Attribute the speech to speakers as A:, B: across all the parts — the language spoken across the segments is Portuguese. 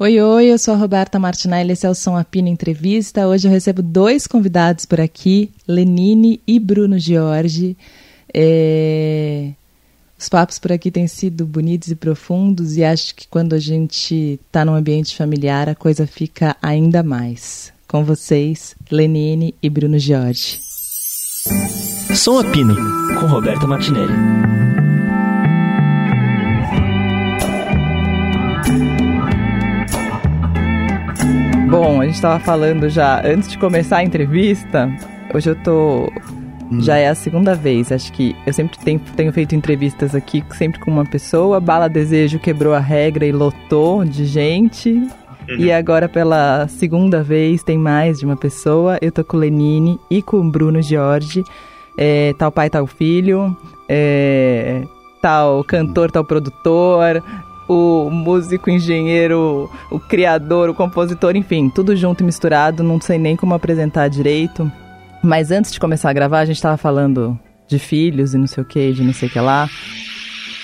A: Oi, oi, eu sou a Roberta Martinelli, esse é o Som Apina Entrevista. Hoje eu recebo dois convidados por aqui, Lenine e Bruno Giorgi. É... Os papos por aqui têm sido bonitos e profundos e acho que quando a gente está num ambiente familiar a coisa fica ainda mais. Com vocês, Lenine e Bruno Giorgi.
B: Som Apino, com Roberta Martinelli.
A: Bom, a gente estava falando já antes de começar a entrevista. Hoje eu tô. Hum. Já é a segunda vez. Acho que eu sempre tenho, tenho feito entrevistas aqui, sempre com uma pessoa. Bala Desejo quebrou a regra e lotou de gente. Uhum. E agora, pela segunda vez, tem mais de uma pessoa. Eu tô com o Lenine e com o Bruno Jorge. É, tal pai, tal filho. É, tal cantor, tal produtor, o músico, engenheiro, o criador, o compositor, enfim, tudo junto e misturado, não sei nem como apresentar direito. Mas antes de começar a gravar, a gente estava falando de filhos e não sei o que, de não sei o que lá.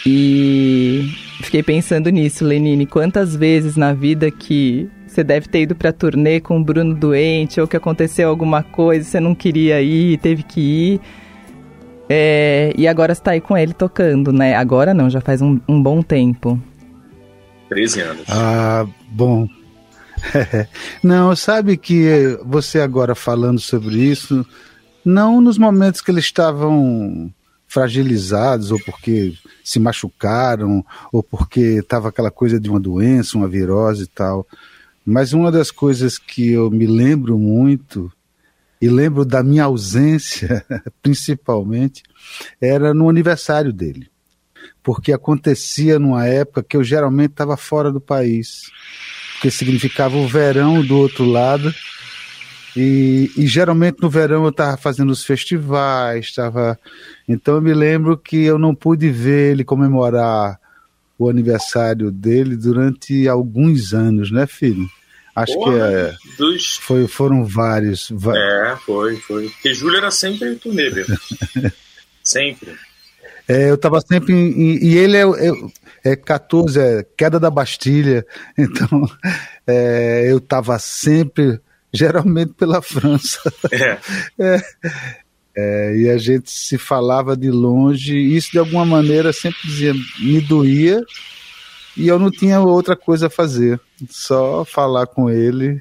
A: E fiquei pensando nisso, Lenine, quantas vezes na vida que você deve ter ido pra turnê com o Bruno doente, ou que aconteceu alguma coisa, você não queria ir, teve que ir. É, e agora você tá aí com ele tocando, né? Agora não, já faz um, um bom tempo.
C: 13 anos.
D: Ah, bom. não, sabe que você agora falando sobre isso, não nos momentos que eles estavam fragilizados ou porque se machucaram ou porque estava aquela coisa de uma doença, uma virose e tal. Mas uma das coisas que eu me lembro muito e lembro da minha ausência, principalmente, era no aniversário dele porque acontecia numa época que eu geralmente estava fora do país, porque significava o verão do outro lado. E, e geralmente no verão eu estava fazendo os festivais, estava. Então eu me lembro que eu não pude ver ele comemorar o aniversário dele durante alguns anos, né, filho? Acho Porra, que é, dos... foi, foram vários.
C: É, foi, foi. Porque Júlio era sempre turnê, sempre.
D: É, eu estava sempre. Em, e ele é, é, é 14, é queda da Bastilha. Então, é, eu estava sempre, geralmente pela França. É. é. É, e a gente se falava de longe, e isso de alguma maneira sempre dizia, me doía, e eu não tinha outra coisa a fazer, só falar com ele,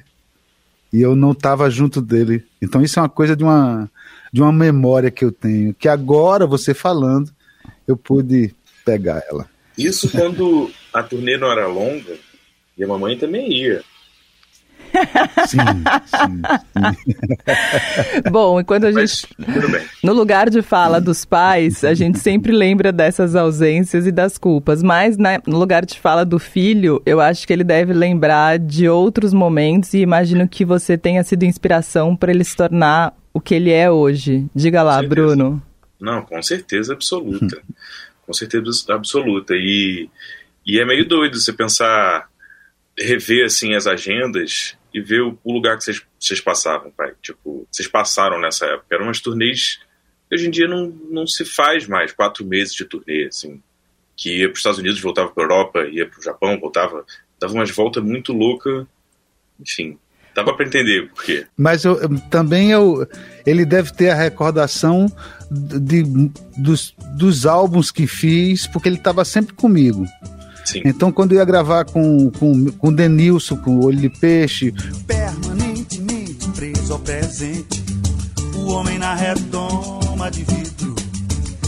D: e eu não estava junto dele. Então isso é uma coisa de uma, de uma memória que eu tenho, que agora você falando, eu pude pegar ela.
C: Isso quando a turnê não era longa e a mamãe também ia.
A: Sim, sim, sim. Bom, enquanto a gente. no lugar de fala dos pais, a gente sempre lembra dessas ausências e das culpas. Mas né, no lugar de fala do filho, eu acho que ele deve lembrar de outros momentos e imagino que você tenha sido inspiração para ele se tornar o que ele é hoje. Diga lá, Bruno.
C: Não, com certeza absoluta. com certeza absoluta. E, e é meio doido você pensar, rever assim as agendas e ver o, o lugar que vocês, vocês passavam, pai. Tipo, vocês passaram nessa época. Eram umas turnês que hoje em dia não, não se faz mais quatro meses de turnê, assim. Que ia para os Estados Unidos, voltava para Europa, ia para o Japão, voltava. Dava umas voltas muito louca. Enfim, Dava para entender por quê.
D: Mas eu, também eu, ele deve ter a recordação de, dos, dos álbuns que fiz, porque ele estava sempre comigo. Sim. Então, quando eu ia gravar com, com, com o Denilson, com o Olho de Peixe.
E: Permanentemente preso ao presente, o homem na retoma de vidro.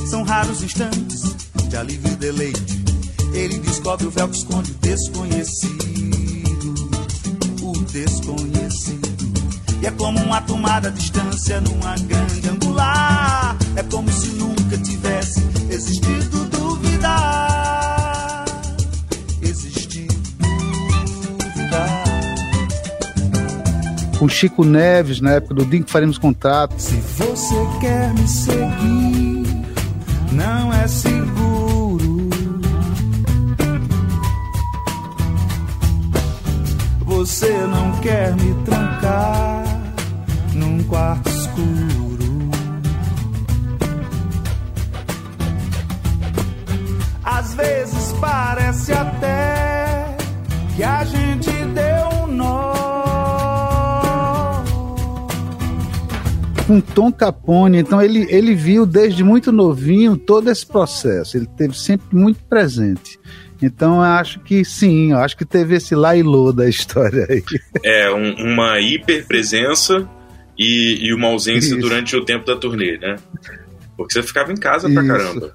E: São raros instantes de alívio e deleite. Ele descobre o véu que esconde o desconhecido desconhecido. E é como uma tomada distância numa grande angular. É como se nunca tivesse existido duvidar. Existido duvidar.
D: Com Chico Neves, na época do dia que faremos contato.
E: Se você quer me seguir, não é seguro Você não quer me trancar num quarto escuro. Às vezes parece até que a gente deu um nó.
D: com Tom Capone, então ele, ele viu desde muito novinho todo esse processo, ele teve sempre muito presente. Então eu acho que sim, eu acho que teve esse lá e lô da história aí.
C: É, um, uma hiperpresença e, e uma ausência
D: Isso.
C: durante o tempo da turnê, né? Porque você ficava em casa pra
D: Isso.
C: caramba.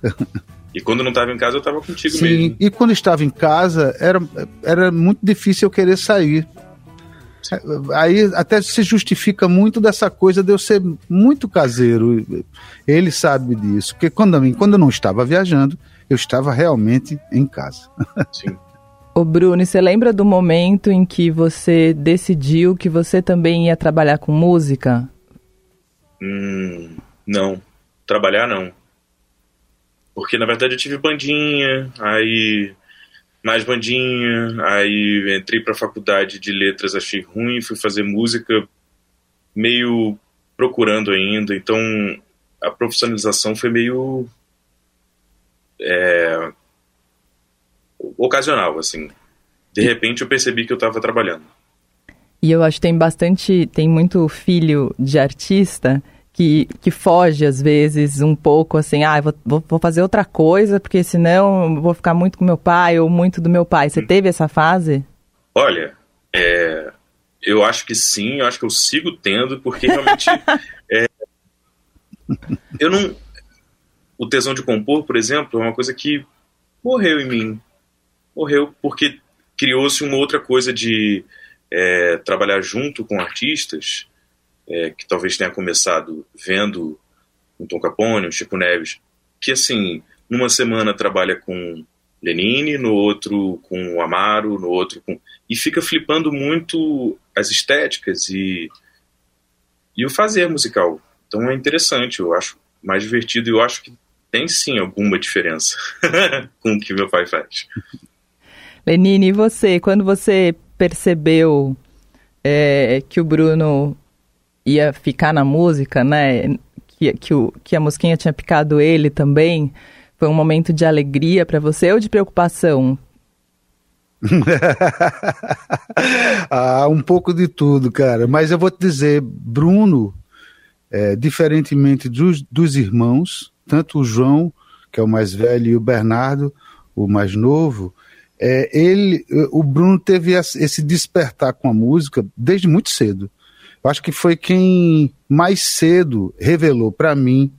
C: E quando não estava em casa, eu estava contigo
D: Sim,
C: mesmo.
D: e quando estava em casa, era, era muito difícil eu querer sair. Aí até se justifica muito dessa coisa de eu ser muito caseiro. Ele sabe disso. Porque quando, quando eu não estava viajando, eu estava realmente em casa.
C: Sim.
A: Ô Bruno, você lembra do momento em que você decidiu que você também ia trabalhar com música?
C: Hum, não. Trabalhar, não. Porque, na verdade, eu tive bandinha, aí mais bandinha, aí entrei pra faculdade de letras, achei ruim, fui fazer música meio procurando ainda, então a profissionalização foi meio é, ocasional, assim. De repente eu percebi que eu tava trabalhando.
A: E eu acho que tem bastante, tem muito filho de artista que, que foge às vezes um pouco assim, ah, vou, vou, fazer outra coisa, porque senão eu vou ficar muito com meu pai ou muito do meu pai. Você teve essa fase?
C: Olha, é, eu acho que sim, eu acho que eu sigo tendo, porque realmente é, eu não. O tesão de compor, por exemplo, é uma coisa que morreu em mim. Morreu porque criou-se uma outra coisa de é, trabalhar junto com artistas, é, que talvez tenha começado vendo o Tom Capone, o Chico Neves, que assim, numa semana trabalha com Lenine, no outro com o Amaro, no outro com. E fica flipando muito as estéticas e, e o fazer musical. Então é interessante, eu acho mais divertido e eu acho que tem sim alguma diferença com o que meu pai faz.
A: Lenine, e você? Quando você percebeu é, que o Bruno ia ficar na música, né? Que, que, o, que a mosquinha tinha picado ele também, foi um momento de alegria para você ou de preocupação?
D: ah, um pouco de tudo, cara. Mas eu vou te dizer, Bruno, é, diferentemente dos, dos irmãos, tanto o João, que é o mais velho, e o Bernardo, o mais novo, é, ele, o Bruno teve esse despertar com a música desde muito cedo. Eu acho que foi quem mais cedo revelou para mim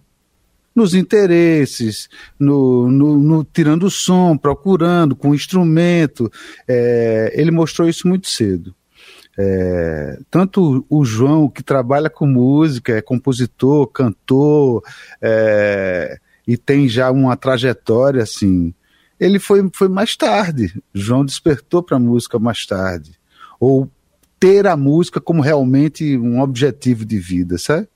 D: nos interesses, no, no, no, tirando o som, procurando, com o instrumento. É, ele mostrou isso muito cedo. É, tanto o João, que trabalha com música, é compositor, cantor, é, e tem já uma trajetória assim. Ele foi, foi mais tarde. João despertou para a música mais tarde. Ou ter a música como realmente um objetivo de vida, sabe?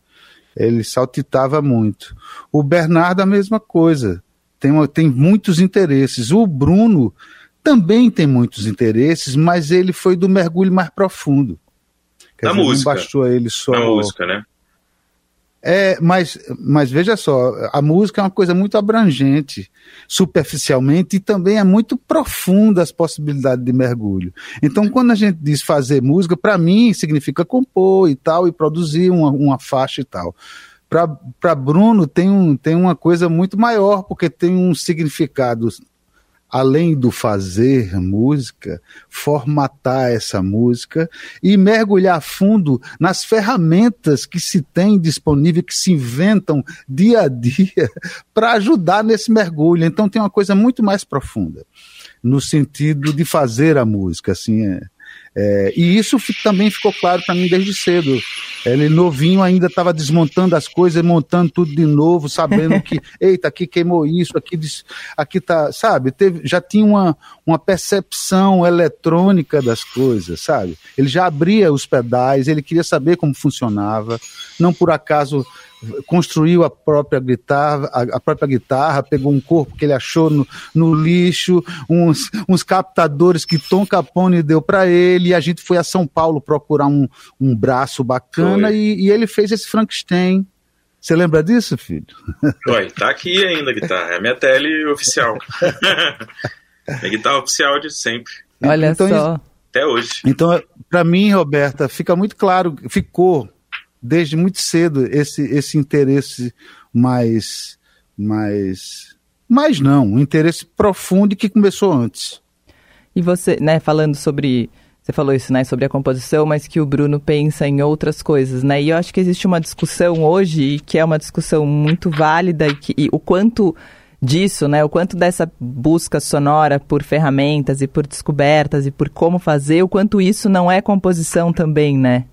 D: Ele saltitava muito. O Bernardo, a mesma coisa. Tem, tem muitos interesses. O Bruno também tem muitos interesses, mas ele foi do mergulho mais profundo.
C: Quer Na dizer, música.
D: Não bastou a ele só.
C: Na música, né?
D: É, mas, mas veja só, a música é uma coisa muito abrangente, superficialmente, e também é muito profunda as possibilidades de mergulho. Então, quando a gente diz fazer música, para mim significa compor e tal, e produzir uma, uma faixa e tal. Para Bruno tem, um, tem uma coisa muito maior, porque tem um significado além do fazer música, formatar essa música e mergulhar fundo nas ferramentas que se tem disponível, que se inventam dia a dia para ajudar nesse mergulho. Então tem uma coisa muito mais profunda no sentido de fazer a música, assim, é, é, e isso também ficou claro para mim desde cedo. Ele novinho ainda estava desmontando as coisas, montando tudo de novo, sabendo que, eita, aqui queimou isso, aqui, aqui tá, sabe? Teve, já tinha uma, uma percepção eletrônica das coisas, sabe? Ele já abria os pedais, ele queria saber como funcionava, não por acaso construiu a própria guitarra, a, a, própria guitarra, pegou um corpo que ele achou no, no lixo, uns, uns, captadores que Tom Capone deu para ele, e a gente foi a São Paulo procurar um, um braço bacana e, e, ele fez esse Frankenstein. Você lembra disso, filho?
C: Oi, tá aqui ainda a guitarra, é a minha tele oficial. minha guitarra oficial de sempre.
A: Olha então, só.
C: Até hoje.
D: Então, para mim, Roberta, fica muito claro, ficou desde muito cedo esse, esse interesse mais, mais, mais não, um interesse profundo que começou antes.
A: E você, né, falando sobre você falou isso, né, sobre a composição, mas que o Bruno pensa em outras coisas, né? E eu acho que existe uma discussão hoje, que é uma discussão muito válida, e, que, e o quanto disso, né, o quanto dessa busca sonora por ferramentas e por descobertas e por como fazer, o quanto isso não é composição também, né?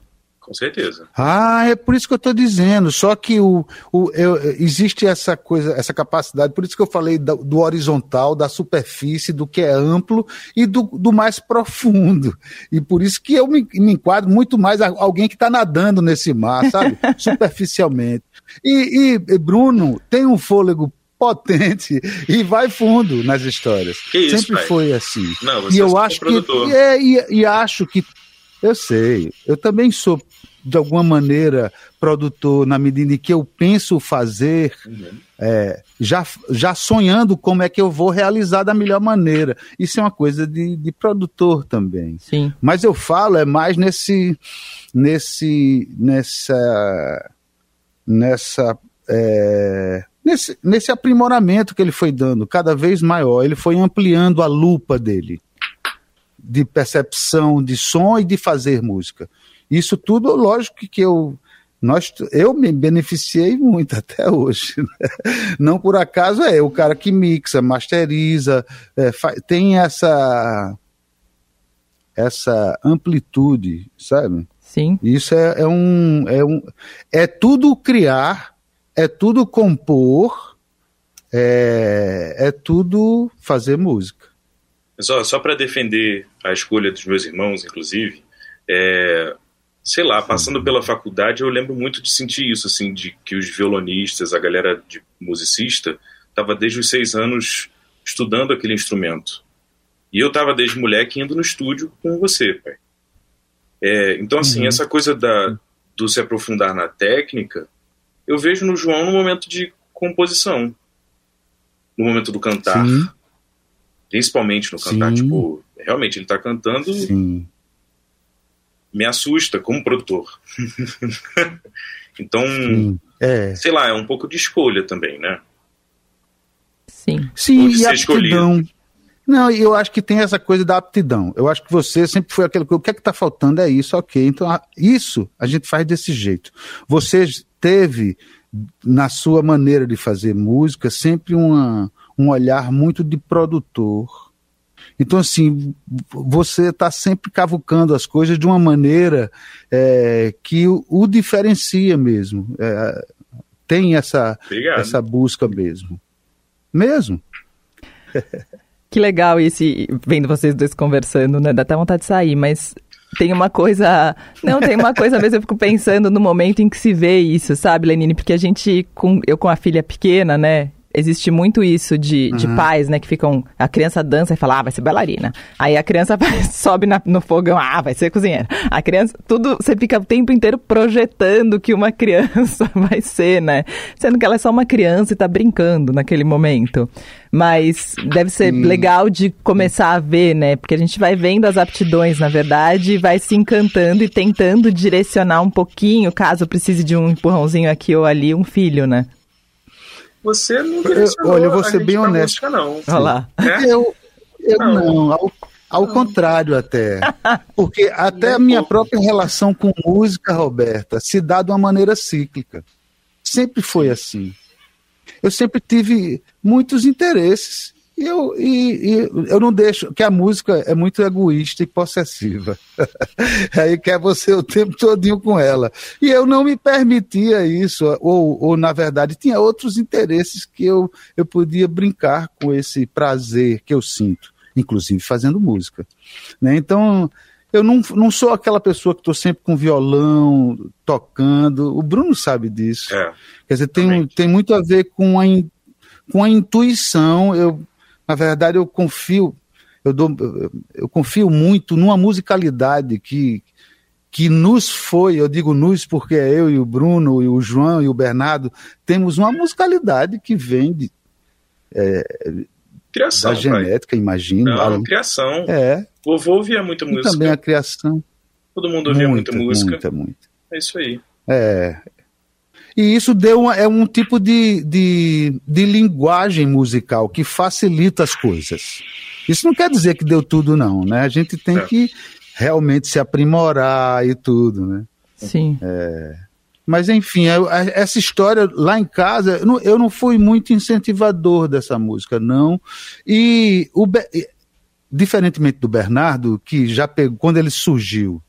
C: Com certeza.
D: Ah, é por isso que eu estou dizendo. Só que o, o eu, existe essa coisa, essa capacidade. Por isso que eu falei do, do, horizontal, da superfície, do que é amplo e do, do mais profundo. E por isso que eu me, me enquadro muito mais a alguém que está nadando nesse mar, sabe? Superficialmente. E, e, Bruno tem um fôlego potente e vai fundo nas histórias.
C: Isso,
D: Sempre
C: pai?
D: foi assim.
C: Não,
D: e eu acho que é, e, e acho que eu sei. Eu também sou de alguma maneira produtor na medida em que eu penso fazer, uhum. é, já, já sonhando como é que eu vou realizar da melhor maneira. Isso é uma coisa de, de produtor também.
A: Sim.
D: Mas eu falo é mais nesse nesse nessa nessa é, nesse, nesse aprimoramento que ele foi dando cada vez maior. Ele foi ampliando a lupa dele de percepção de som e de fazer música. Isso tudo, lógico que eu nós, eu me beneficiei muito até hoje. Né? Não por acaso é o cara que mixa, masteriza, é, tem essa essa amplitude, sabe?
A: Sim.
D: Isso é, é, um, é um é tudo criar, é tudo compor, é, é tudo fazer música.
C: Só, só para defender a escolha dos meus irmãos, inclusive, é, sei lá, passando pela faculdade, eu lembro muito de sentir isso, assim, de que os violonistas, a galera de musicista, estava desde os seis anos estudando aquele instrumento. E eu estava desde moleque indo no estúdio com você, pai. É, então, assim, uhum. essa coisa da, do se aprofundar na técnica, eu vejo no João no momento de composição, no momento do cantar. Sim. Principalmente no cantar, Sim. tipo, realmente ele tá cantando.
D: Sim.
C: Me assusta como produtor. então, é. sei lá, é um pouco de escolha também, né?
A: Sim.
D: Sim, e aptidão. Não, eu acho que tem essa coisa da aptidão. Eu acho que você sempre foi aquele que o que é que tá faltando é isso, ok. Então, isso a gente faz desse jeito. Você teve na sua maneira de fazer música sempre uma, um olhar muito de produtor. Então, assim, você está sempre cavucando as coisas de uma maneira é, que o, o, diferencia mesmo. É, tem essa, essa busca mesmo. Mesmo.
A: Que legal esse, vendo vocês dois conversando, né? Dá até vontade de sair, mas tem uma coisa. Não, tem uma coisa, às vezes eu fico pensando no momento em que se vê isso, sabe, Lenine? Porque a gente, com, eu com a filha pequena, né? Existe muito isso de, uhum. de pais, né, que ficam. A criança dança e fala, ah, vai ser bailarina. Aí a criança sobe na, no fogão, ah, vai ser cozinheira. A criança, tudo, você fica o tempo inteiro projetando que uma criança vai ser, né? Sendo que ela é só uma criança e tá brincando naquele momento. Mas deve ser legal de começar a ver, né? Porque a gente vai vendo as aptidões, na verdade, e vai se encantando e tentando direcionar um pouquinho, caso precise de um empurrãozinho aqui ou ali, um filho, né?
C: Você não
D: Olha, eu vou ser bem honesto.
C: Música, não.
A: Olha lá.
D: É? Eu, eu não, não ao, ao contrário até. Porque até a minha própria relação com música, Roberta, se dá de uma maneira cíclica. Sempre foi assim. Eu sempre tive muitos interesses. E eu, e, e, eu não deixo, que a música é muito egoísta e possessiva. Aí quer você o tempo todinho com ela. E eu não me permitia isso, ou, ou na verdade tinha outros interesses que eu, eu podia brincar com esse prazer que eu sinto, inclusive fazendo música. Né? Então, eu não, não sou aquela pessoa que estou sempre com violão, tocando. O Bruno sabe disso.
C: É,
D: Quer dizer, tem, tem muito a ver com a, com a intuição. Eu na verdade, eu confio, eu, dou, eu confio muito numa musicalidade que, que nos foi, eu digo nos porque é eu e o Bruno, e o João e o Bernardo, temos uma musicalidade que vem de, é,
C: Criação,
D: da genética,
C: pai.
D: imagino.
C: Não, a... criação.
D: É.
C: Vovô ouvia muita música.
D: E também a criação.
C: Todo mundo ouvia muita, muita música.
D: Muita, muita.
C: É isso aí.
D: É. E isso deu uma, é um tipo de, de, de linguagem musical que facilita as coisas. Isso não quer dizer que deu tudo, não, né? A gente tem é. que realmente se aprimorar e tudo, né?
A: Sim.
D: É, mas enfim, essa história lá em casa, eu não, eu não fui muito incentivador dessa música, não. E o, diferentemente do Bernardo, que já pegou, quando ele surgiu,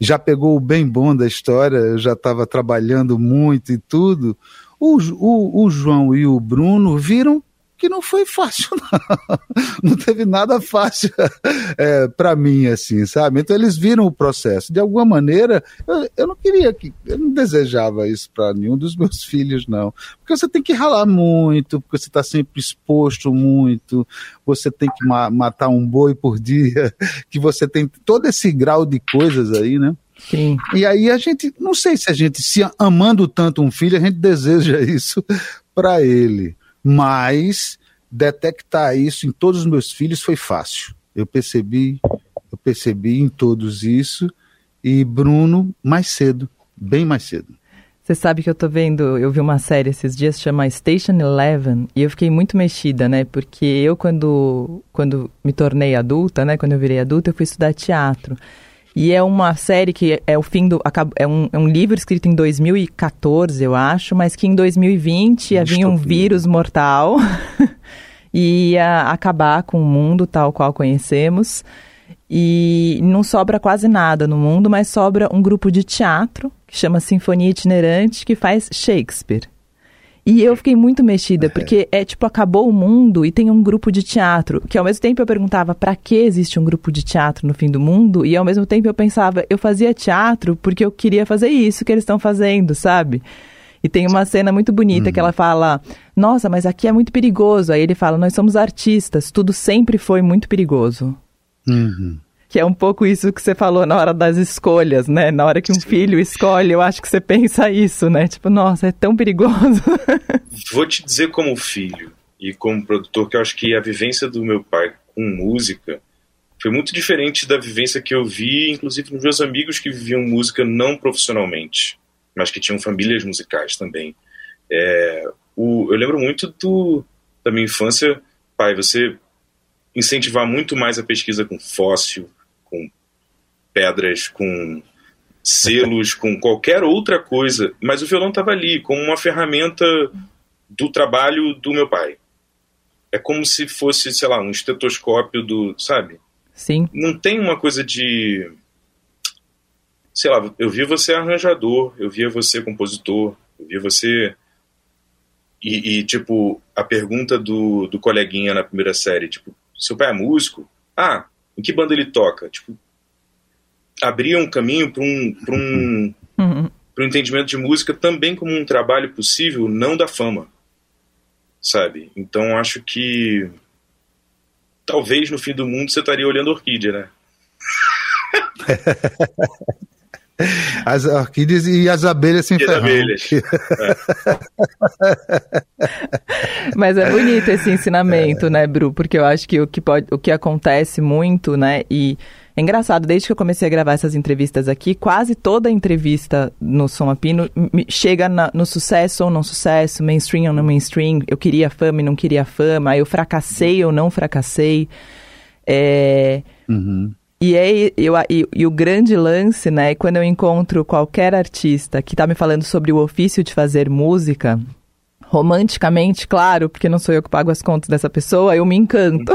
D: já pegou o bem bom da história, já estava trabalhando muito e tudo. O, o, o João e o Bruno viram que não foi fácil, não. Não teve nada fácil é, para mim, assim, sabe? Então eles viram o processo. De alguma maneira, eu, eu não queria que, eu não desejava isso para nenhum dos meus filhos, não. Porque você tem que ralar muito, porque você está sempre exposto muito, você tem que ma matar um boi por dia, que você tem todo esse grau de coisas aí, né?
A: Sim.
D: E aí a gente, não sei se a gente, se amando tanto um filho, a gente deseja isso para ele. Mas detectar isso em todos os meus filhos foi fácil. Eu percebi, eu percebi em todos isso e Bruno mais cedo, bem mais cedo.
A: Você sabe que eu tô vendo, eu vi uma série esses dias chama Station Eleven e eu fiquei muito mexida, né? Porque eu quando quando me tornei adulta, né, quando eu virei adulta, eu fui estudar teatro. E é uma série que é o fim do. É um, é um livro escrito em 2014, eu acho, mas que em 2020 havia um vírus mortal e ia acabar com o mundo tal qual conhecemos. E não sobra quase nada no mundo, mas sobra um grupo de teatro que chama Sinfonia Itinerante que faz Shakespeare. E eu fiquei muito mexida, porque é tipo, acabou o mundo e tem um grupo de teatro, que ao mesmo tempo eu perguntava para que existe um grupo de teatro no fim do mundo, e ao mesmo tempo eu pensava, eu fazia teatro porque eu queria fazer isso que eles estão fazendo, sabe? E tem uma cena muito bonita uhum. que ela fala: Nossa, mas aqui é muito perigoso. Aí ele fala: Nós somos artistas, tudo sempre foi muito perigoso.
D: Uhum.
A: Que é um pouco isso que você falou na hora das escolhas, né? Na hora que um filho escolhe, eu acho que você pensa isso, né? Tipo, nossa, é tão perigoso.
C: Vou te dizer como filho e como produtor que eu acho que a vivência do meu pai com música foi muito diferente da vivência que eu vi, inclusive nos meus amigos que viviam música não profissionalmente, mas que tinham famílias musicais também. É, o, eu lembro muito do, da minha infância, pai, você incentivar muito mais a pesquisa com fóssil, pedras, com selos, com qualquer outra coisa, mas o violão estava ali como uma ferramenta do trabalho do meu pai. É como se fosse, sei lá, um estetoscópio do, sabe?
A: Sim.
C: Não tem uma coisa de sei lá, eu via você arranjador, eu via você compositor, eu via você e, e, tipo, a pergunta do, do coleguinha na primeira série, tipo, seu pai é músico? Ah, em que banda ele toca? Tipo, abria um caminho para um, pra um, uhum. um entendimento de música também como um trabalho possível, não da fama, sabe? Então acho que talvez no fim do mundo você estaria olhando orquídea, né?
D: As orquídeas e as abelhas sem ferrão. abelhas.
A: É. Mas é bonito esse ensinamento, é. né, Bru? Porque eu acho que o que, pode, o que acontece muito, né, e é engraçado, desde que eu comecei a gravar essas entrevistas aqui, quase toda entrevista no Som Apino chega na, no sucesso ou não sucesso, mainstream ou não mainstream, eu queria fama e não queria fama, eu fracassei ou não fracassei. É...
D: Uhum.
A: E, é, eu, e, e, o grande lance, né, quando eu encontro qualquer artista que está me falando sobre o ofício de fazer música, romanticamente, claro, porque não sou eu que pago as contas dessa pessoa, eu me encanto.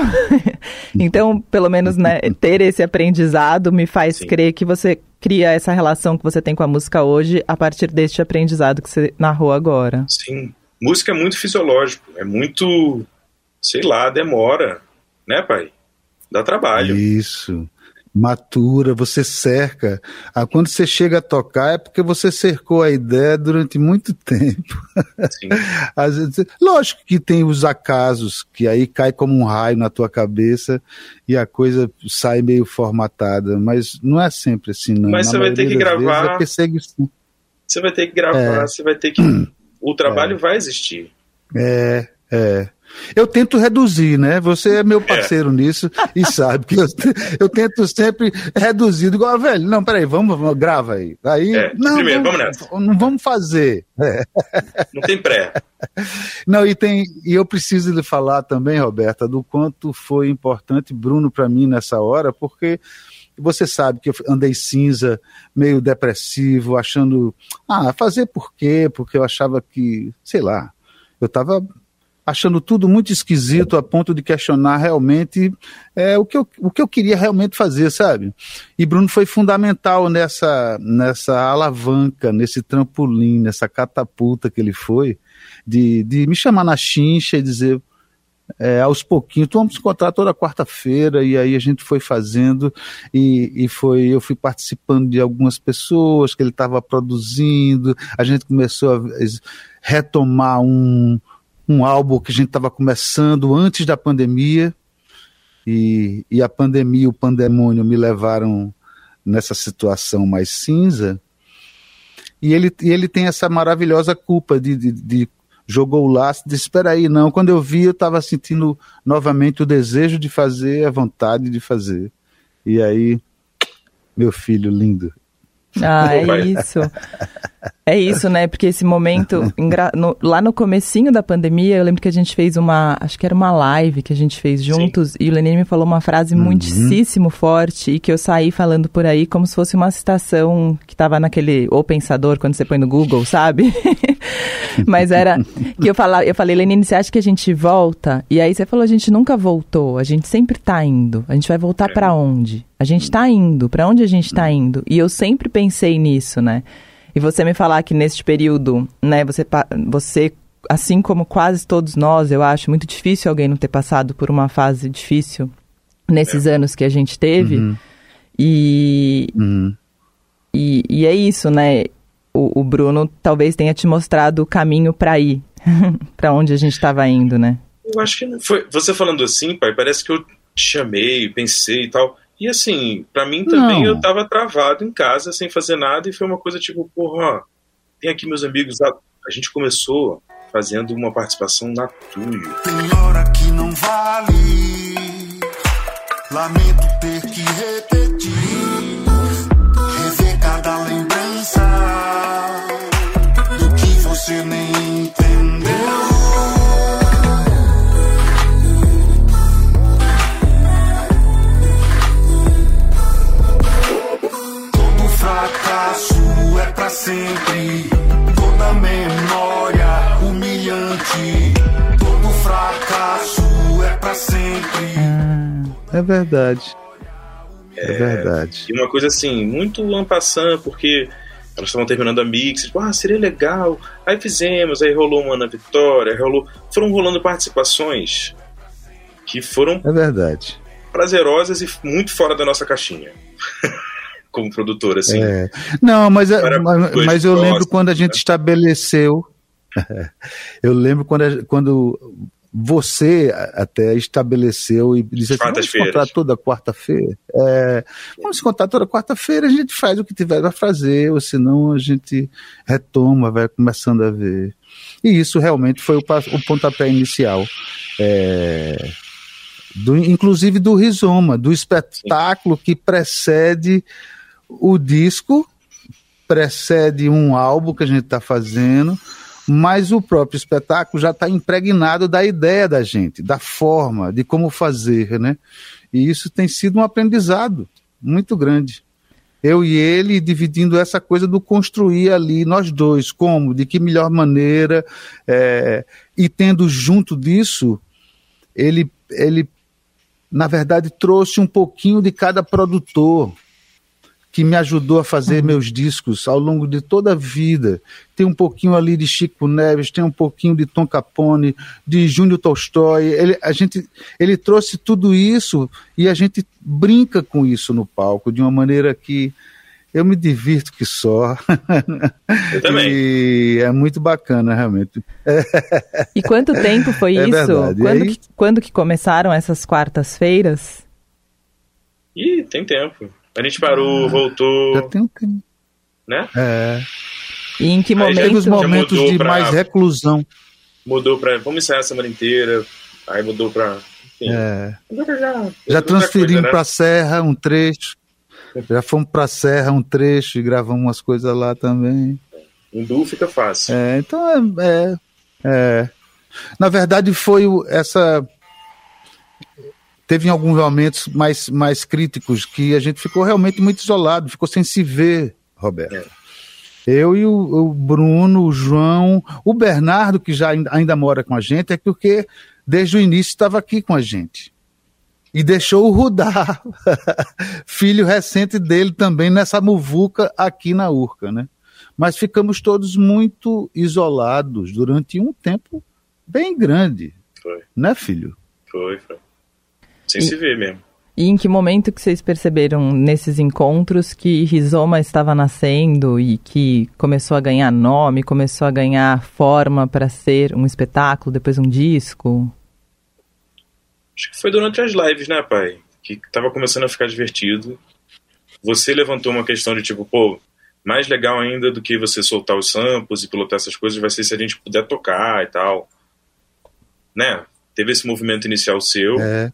A: então, pelo menos, né, ter esse aprendizado me faz Sim. crer que você cria essa relação que você tem com a música hoje a partir deste aprendizado que você narrou agora.
C: Sim. Música é muito fisiológico, é muito, sei lá, demora, né, pai? Dá trabalho.
D: Isso matura, você cerca. Ah, quando você chega a tocar é porque você cercou a ideia durante muito tempo. Às vezes, lógico que tem os acasos que aí cai como um raio na tua cabeça e a coisa sai meio formatada, mas não é sempre assim não.
C: Mas na você vai ter que gravar. É você vai ter que gravar, é. você vai ter que o trabalho é. vai existir.
D: É, é. Eu tento reduzir, né? Você é meu é. parceiro é. nisso e sabe que eu, eu, tento sempre reduzir. Igual, velho, não, peraí, vamos, vamos grava aí. Aí,
C: é,
D: não,
C: primeiro, vamos, vamos nessa.
D: Não vamos fazer.
C: É. Não tem pré.
D: Não, e tem, e eu preciso lhe falar também, Roberta, do quanto foi importante Bruno para mim nessa hora, porque você sabe que eu andei cinza, meio depressivo, achando, ah, fazer por quê? Porque eu achava que, sei lá, eu estava achando tudo muito esquisito a ponto de questionar realmente é, o, que eu, o que eu queria realmente fazer, sabe? E Bruno foi fundamental nessa, nessa alavanca, nesse trampolim, nessa catapulta que ele foi, de, de me chamar na chincha e dizer, é, aos pouquinhos, então vamos encontrar toda quarta-feira, e aí a gente foi fazendo, e, e foi, eu fui participando de algumas pessoas que ele estava produzindo, a gente começou a retomar um, um álbum que a gente estava começando antes da pandemia, e, e a pandemia e o pandemônio me levaram nessa situação mais cinza, e ele, e ele tem essa maravilhosa culpa de, de, de jogou o laço, disse: Espera aí, não. Quando eu vi, eu estava sentindo novamente o desejo de fazer, a vontade de fazer. E aí, meu filho lindo.
A: Ah, é isso. É isso, né? Porque esse momento, no, lá no comecinho da pandemia, eu lembro que a gente fez uma, acho que era uma live que a gente fez juntos, Sim. e o Lenine me falou uma frase uhum. muitíssimo forte, e que eu saí falando por aí como se fosse uma citação que estava naquele ou pensador, quando você põe no Google, sabe? Mas era que eu, falava, eu falei, Lenine, você acha que a gente volta? E aí você falou, a gente nunca voltou, a gente sempre está indo. A gente vai voltar é. para onde? A gente está indo, para onde a gente está indo? E eu sempre pensei nisso, né? E você me falar que neste período, né, você, você, assim como quase todos nós, eu acho muito difícil alguém não ter passado por uma fase difícil nesses é. anos que a gente teve. Uhum. E, uhum. e, e é isso, né? O, o, Bruno talvez tenha te mostrado o caminho para ir, para onde a gente estava indo, né?
C: Eu acho que foi. Você falando assim, pai, parece que eu te chamei, pensei e tal. E assim, para mim também não. eu tava travado em casa sem fazer nada e foi uma coisa tipo, porra, tem aqui meus amigos, a, a gente começou fazendo uma participação na Tuyo.
E: Tem hora que não vale, lamento ter que repetir, rever cada lembrança do que você nem sempre. Toda memória humilhante, todo fracasso é pra sempre.
D: É verdade. É, é verdade.
C: E uma coisa assim, muito ampassando, porque elas estavam terminando a mix, tipo, ah, seria legal. Aí fizemos, aí rolou uma Ana Vitória, rolou. Foram rolando participações que foram.
D: É verdade.
C: Prazerosas e muito fora da nossa caixinha. Como produtor, assim.
D: É. Não, mas, é, mas, mas, eu lembro quando a gente né? estabeleceu. eu lembro quando, quando você até estabeleceu e disse assim, vamos encontrar toda quarta-feira. É, vamos encontrar toda quarta-feira, a gente faz o que tiver para fazer, ou senão a gente retoma, vai começando a ver. E isso realmente foi o, o pontapé inicial. É, do, inclusive do rizoma, do espetáculo Sim. que precede o disco precede um álbum que a gente está fazendo, mas o próprio espetáculo já está impregnado da ideia da gente, da forma, de como fazer, né? E isso tem sido um aprendizado muito grande. Eu e ele dividindo essa coisa do construir ali, nós dois, como, de que melhor maneira, é, e tendo junto disso, ele, ele, na verdade, trouxe um pouquinho de cada produtor que me ajudou a fazer uhum. meus discos ao longo de toda a vida. Tem um pouquinho ali de Chico Neves, tem um pouquinho de Tom Capone, de Júnior Tolstói. Ele, a gente, ele trouxe tudo isso e a gente brinca com isso no palco de uma maneira que eu me divirto que só.
C: Eu também.
D: E é muito bacana, realmente.
A: E quanto tempo foi é isso? Quando, aí... que, quando que começaram essas quartas-feiras?
C: Ih, tem tempo. A gente parou, ah, voltou.
D: Já tem um tempo.
C: Né?
D: É.
A: E em que momento?
D: os momentos de pra, mais reclusão.
C: Mudou para vamos ensaiar a semana inteira. Aí mudou pra. Enfim,
D: É.
C: agora já.
D: Já
C: outra
D: transferimos
C: coisa, né?
D: para Serra um trecho. Já fomos para Serra um trecho e gravamos umas coisas lá também.
C: Em duo fica fácil.
D: É, então é, é, é. Na verdade foi essa teve em alguns momentos mais, mais críticos que a gente ficou realmente muito isolado, ficou sem se ver, Roberto. Eu e o, o Bruno, o João, o Bernardo, que já ainda, ainda mora com a gente, é porque desde o início estava aqui com a gente. E deixou o Rudá, filho recente dele também, nessa muvuca aqui na Urca, né? Mas ficamos todos muito isolados durante um tempo bem grande,
C: Foi,
D: né, filho?
C: foi, foi. Sem
A: E-
C: se ver mesmo.
A: E em que momento que vocês perceberam nesses encontros que Rizoma estava nascendo e que começou a ganhar nome, começou a ganhar forma para ser um espetáculo, depois um disco?
C: Acho que foi durante as lives, né, pai? Que tava começando a ficar divertido. Você levantou uma questão de tipo, pô, mais legal ainda do que você soltar os samples e pilotar essas coisas vai ser se a gente puder tocar e tal. Né? Teve esse movimento inicial seu,
D: É.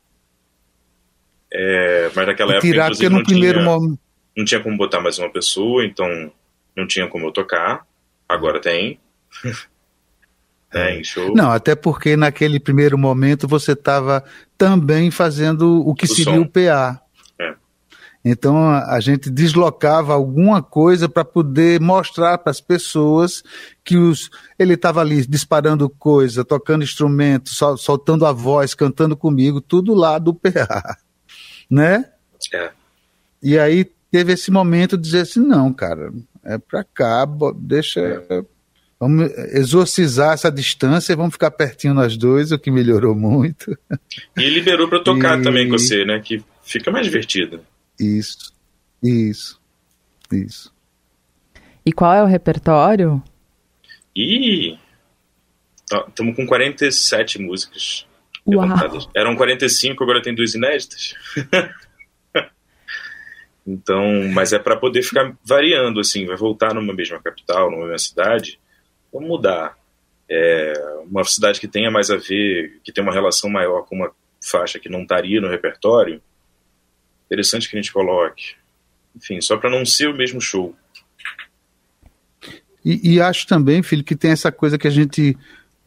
C: é, mas naquela época,
D: tirar,
C: inclusive,
D: no
C: não
D: primeiro
C: tinha,
D: momento.
C: não tinha como botar mais uma pessoa, então não tinha como eu tocar. Agora tem. tem, show.
D: Não, até porque naquele primeiro momento você estava também fazendo o que
C: O
D: seria
C: som.
D: o PA.
C: É.
D: Então a, a gente deslocava alguma coisa para poder mostrar para as pessoas que os, ele estava ali disparando coisa, tocando instrumento, sol- soltando a voz, cantando comigo, tudo lá do PA, né?
C: É.
D: E aí teve esse momento de dizer assim, não, cara, é pra cá, deixa. Vamos exorcizar essa distância e vamos ficar pertinho nós dois, o que melhorou muito.
C: E liberou pra eu tocar
D: E-
C: também com você, né? Que fica mais divertido.
D: Isso, isso, isso.
A: E qual é o repertório?
C: E estamos com 47 músicas. Levantadas. Eram 45, agora tem duas inéditas. então, mas é para poder ficar variando, assim, vai voltar numa mesma capital, numa mesma cidade, vamos mudar. É, uma cidade que tenha mais a ver, que tenha uma relação maior com uma faixa que não estaria no repertório, interessante que a gente coloque. Enfim, só para não ser o mesmo show.
D: E, e acho também, filho, que tem essa coisa que a gente.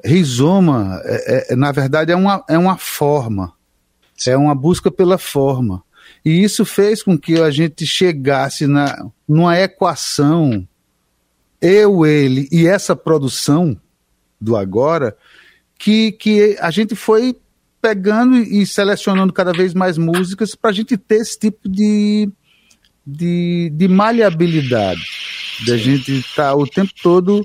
D: Rizoma, é, é- na verdade, é uma, é uma forma. É uma busca pela forma. E isso fez com que a gente chegasse na, numa equação, eu, ele e essa produção do agora, que, que a gente foi pegando e selecionando cada vez mais músicas para a gente ter esse tipo de, de, de maleabilidade. Da gente estar o tempo todo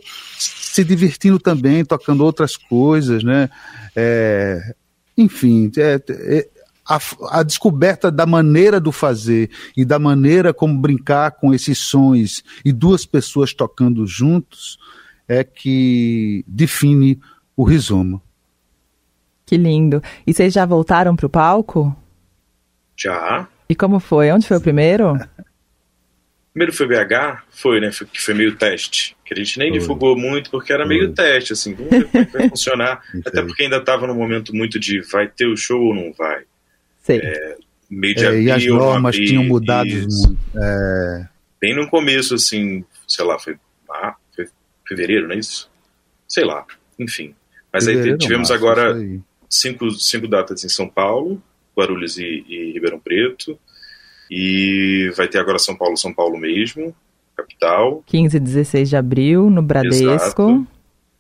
D: se divertindo também, tocando outras coisas, né? É, enfim, é, é, a, a descoberta da maneira do fazer e da maneira como brincar com esses sons e duas pessoas tocando juntos é que define o rizoma.
A: Que lindo. E vocês já voltaram pro palco?
C: Já.
A: E como foi? Onde foi o primeiro?
C: Primeiro foi BH, foi, né? Foi, que foi meio teste. Que a gente nem
D: Foi.
C: divulgou muito porque era meio
D: Foi.
C: teste, assim, vamos ver como é que vai funcionar. Até
D: aí.
C: porque ainda estava no momento muito de vai ter o show ou não vai.
A: Sei.
C: Meio de
D: É, e as normas tinham mudado muito. É,
C: Bem no começo, assim, sei lá, foi, ah, foi fevereiro, não é isso? Sei lá, enfim. Mas aí
D: fevereiro,
C: tivemos
D: março,
C: agora
D: aí.
C: cinco, cinco datas em São Paulo, Guarulhos e, e Ribeirão Preto. E vai ter agora São Paulo, São Paulo mesmo, capital.
A: 15 e 16 de abril, no Bradesco.
C: Exato.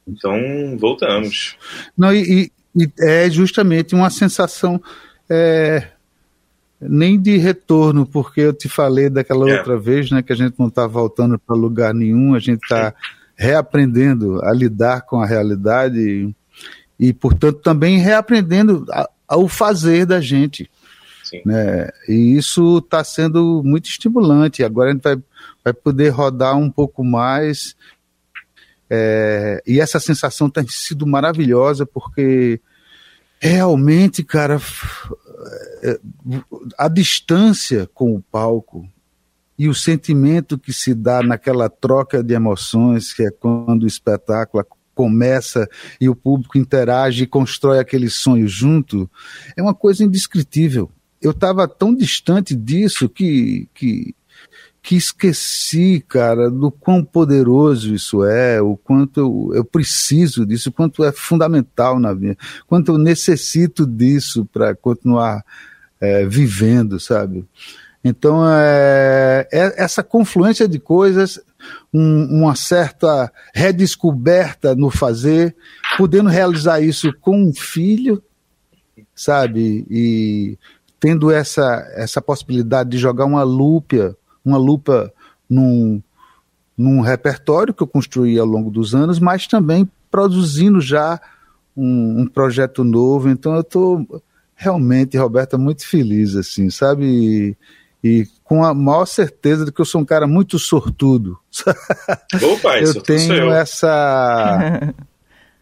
C: Então, voltamos.
D: Não, e, e- é justamente uma sensação é, nem de retorno, porque eu te falei daquela
C: É.
D: outra vez, né, que a gente não está voltando para lugar nenhum, a gente está reaprendendo a lidar com a realidade e, e, portanto, também reaprendendo a- ao fazer da gente.
C: Sim.
D: né? E isso está sendo muito estimulante. Agora a gente vai, vai poder rodar um pouco mais. é, e essa sensação tem sido maravilhosa, porque realmente, cara, é, a distância com o palco e o sentimento que se dá naquela troca de emoções, que é quando o espetáculo começa e o público interage e constrói aquele sonho junto, é uma coisa indescritível. Eu estava tão distante disso que, que, que esqueci, cara, do quão poderoso isso é, o quanto eu, eu preciso disso, o quanto é fundamental na vida, quanto eu necessito disso para continuar é, vivendo, sabe? Então, é, é, essa confluência de coisas, um, uma certa redescoberta no fazer, podendo realizar isso com um filho, sabe? E tendo essa, essa possibilidade de jogar uma lupa, uma lupa num, num repertório que eu construí ao longo dos anos, mas também produzindo já um, um projeto novo. Então, eu estou realmente, Roberta, muito feliz, assim, sabe? E, e, com a maior certeza de que eu sou um cara muito sortudo.
C: Opa,
D: eu tenho eu. essa.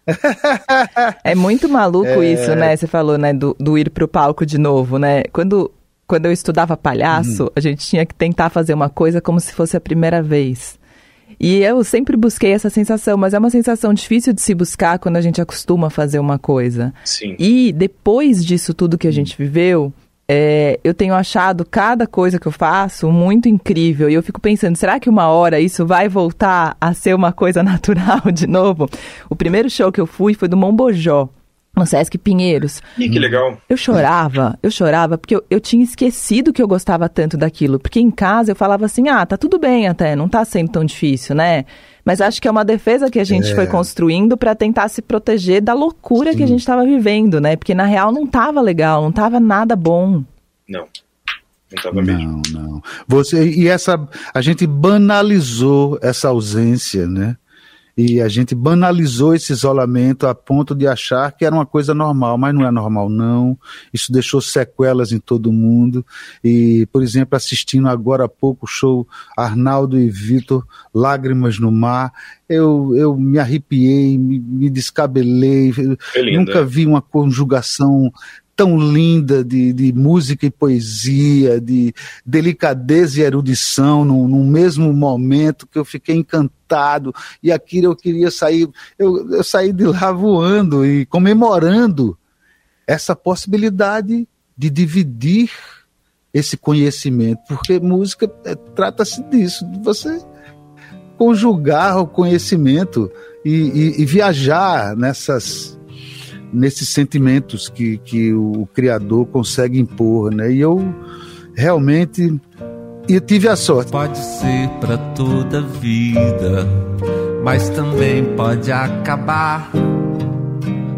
A: é muito maluco é... isso, né? Você falou, né, do, do ir pro palco de novo, né? Quando, quando eu estudava palhaço, uhum. a gente tinha que tentar fazer uma coisa como se fosse a primeira vez. E eu sempre busquei essa sensação, mas é uma sensação difícil de se buscar quando a gente acostuma a fazer uma coisa.
C: Sim.
A: E depois disso tudo que a gente viveu, é, eu tenho achado cada coisa que eu faço muito incrível. E eu fico pensando, será que uma hora isso vai voltar a ser uma coisa natural de novo? O primeiro show que eu fui foi do Mombojó no Sesc Pinheiros.
C: Ih, que legal.
A: Eu chorava, eu chorava, porque eu, eu tinha esquecido que eu gostava tanto daquilo. Porque em casa eu falava assim, ah, tá tudo bem até, não tá sendo tão difícil, né? Mas acho que é uma defesa que a gente é. foi construindo para tentar se proteger da loucura Sim. que a gente estava vivendo, né? Porque na real não tava legal, não tava nada bom.
C: Não. Não tava mesmo.
D: Não, não. Você, e essa, a gente banalizou essa ausência, né? E a gente banalizou esse isolamento a ponto de achar que era uma coisa normal, mas não é normal, não. Isso deixou sequelas em todo mundo. E, por exemplo, assistindo agora há pouco o show Arnaldo e Vitor, Lágrimas no Mar, eu, eu me arrepiei, me, me descabelei. Nunca vi uma conjugação tão linda de, de música e poesia, de delicadeza e erudição no mesmo momento que eu fiquei encantado. E aquilo eu queria sair, eu, eu saí de lá voando e comemorando essa possibilidade de dividir esse conhecimento, porque música é, trata-se disso, de você conjugar o conhecimento e, e, e viajar nessas nesses sentimentos que, que o Criador consegue impor, né? E eu realmente eu tive a sorte.
F: Pode ser para toda vida, mas também pode acabar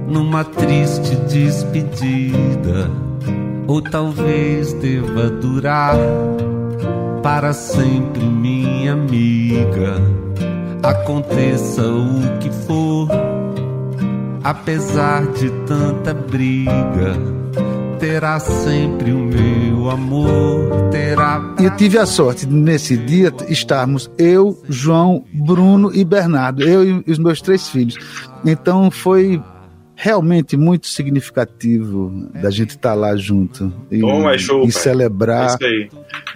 F: numa triste despedida, ou talvez deva durar para sempre, minha amiga. Aconteça o que for Apesar de tanta briga, terá sempre o meu amor, terá.
D: E eu tive a sorte de, nesse dia estarmos eu, João, Bruno e Bernardo, eu e os meus três filhos. Então foi realmente muito significativo da gente estar tá lá junto e,
C: mais show,
D: e celebrar é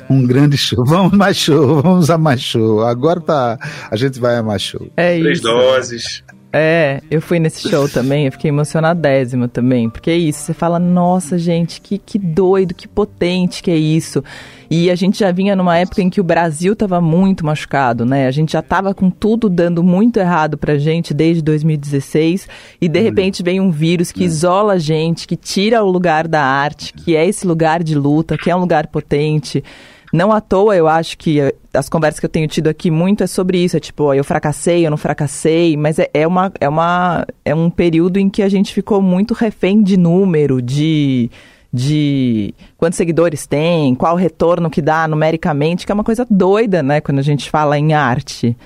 D: um grande show. Vamos mais show, vamos a mais show. Agora tá, a gente vai a mais show.
A: É
C: Três
A: isso.
C: doses.
A: É, eu fui nesse show também, eu fiquei emocionadésima também, porque é isso, você fala, nossa gente, que, que doido, que potente que é isso. E a gente já vinha numa época em que o Brasil estava muito machucado, né? A gente já estava com tudo dando muito errado pra gente desde 2016 e de repente vem um vírus que isola a gente, que tira o lugar da arte, que é esse lugar de luta, que é um lugar potente. Não à toa, eu acho que eh, as conversas que eu tenho tido aqui muito é sobre isso. É tipo, eu fracassei, eu não fracassei, mas é, é, uma, é, uma, é um período em que a gente ficou muito refém de número, de, de quantos seguidores tem, qual retorno que dá numericamente, que é uma coisa doida, né, quando a gente fala em arte.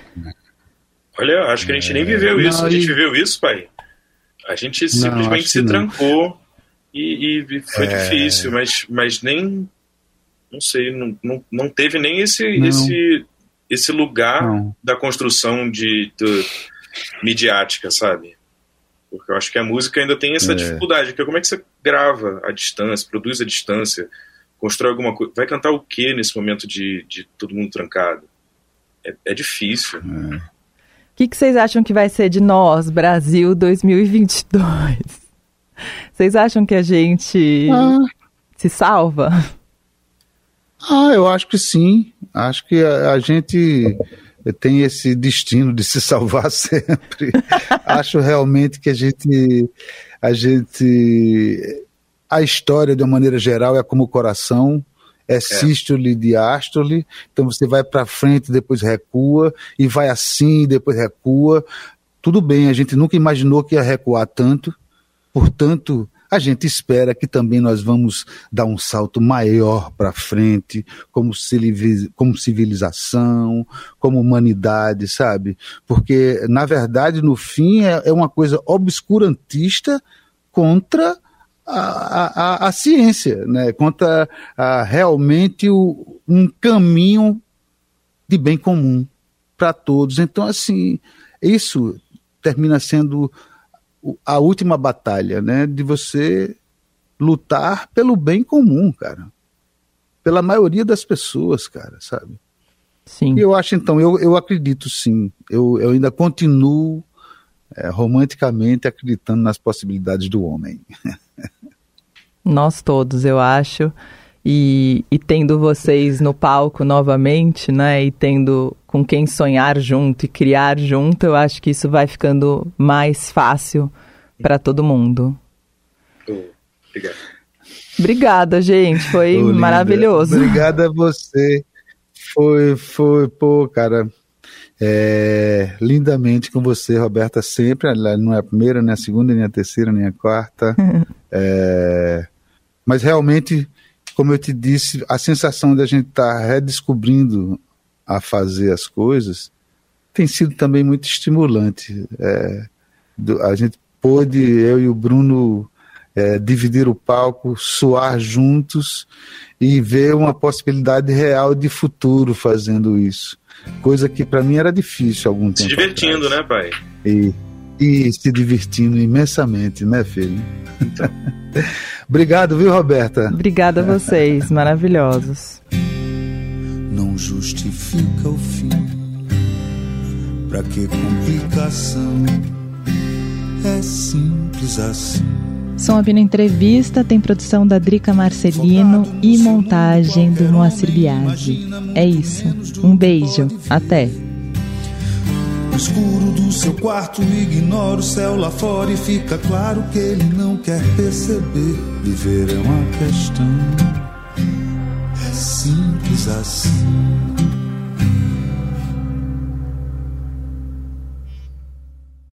C: Olha, acho que a gente nem viveu isso. Não, a gente viveu isso, pai. A gente simplesmente se trancou e, e, foi é... difícil, mas, mas nem não sei, não, não, não teve nem esse, esse, esse lugar não. da construção de, de, midiática, sabe? Porque eu acho que a música ainda tem essa é. dificuldade, porque como é que você grava à distância, produz à distância, constrói alguma coisa, vai cantar o que nesse momento de, de todo mundo trancado? É, é difícil. É.
A: que, que vocês acham que vai ser de nós, Brasil 2022? Vocês acham que a gente ah. se salva?
D: Ah, eu acho que sim. Acho que a, a gente tem esse destino de se salvar sempre. acho realmente que a gente, a gente, a história de uma maneira geral é como o coração é, é. sístole e diástole, então você vai para frente, depois recua, e vai assim, depois recua. Tudo bem, a gente nunca imaginou que ia recuar tanto, portanto, a gente espera que também nós vamos dar um salto maior para frente, como, civilização, como humanidade, sabe? Porque, na verdade, no fim, é, é uma coisa obscurantista contra a, a, a ciência, né? contra a, realmente o, um caminho de bem comum para todos. Então, assim, isso termina sendo a última batalha, né? De você lutar pelo bem comum, cara. Pela maioria das pessoas, cara, sabe?
A: Sim.
D: E eu acho, então, eu, eu acredito sim. Eu, eu ainda continuo é, romanticamente acreditando nas possibilidades do homem.
A: Nós todos, eu acho. E, e tendo vocês no palco novamente, né? E tendo com quem sonhar junto e criar junto, eu acho que isso vai ficando mais fácil para todo mundo.
C: obrigado.
A: Obrigada, gente. Foi oh, maravilhoso.
D: Obrigada a você. Foi, foi, pô, cara. É, lindamente com você, Roberta, sempre. Não é a primeira, nem a segunda, nem a terceira, nem a quarta. é, mas realmente, como eu te disse, a sensação de a gente estar tá redescobrindo a fazer as coisas tem sido também muito estimulante. É, do, a gente pôde, eu e o Bruno, é, dividir o palco, suar juntos e ver uma possibilidade real de futuro fazendo isso. Coisa que para mim era difícil algum tempo.
C: Se divertindo,
D: atrás.
C: né, pai?
D: E, e se divertindo imensamente, né, filho? Obrigado, viu, Roberta?
A: Obrigada a vocês, maravilhosos.
E: Não justifica o fim, pra que complicação? É simples assim.
A: Som Abino Entrevista tem produção da Drica Marcelino e montagem do Moacir Biagi. É isso. Um beijo. Até.
E: No escuro do seu quarto, ignora o céu lá fora e fica claro que ele não quer perceber. Viver é uma questão, simples assim.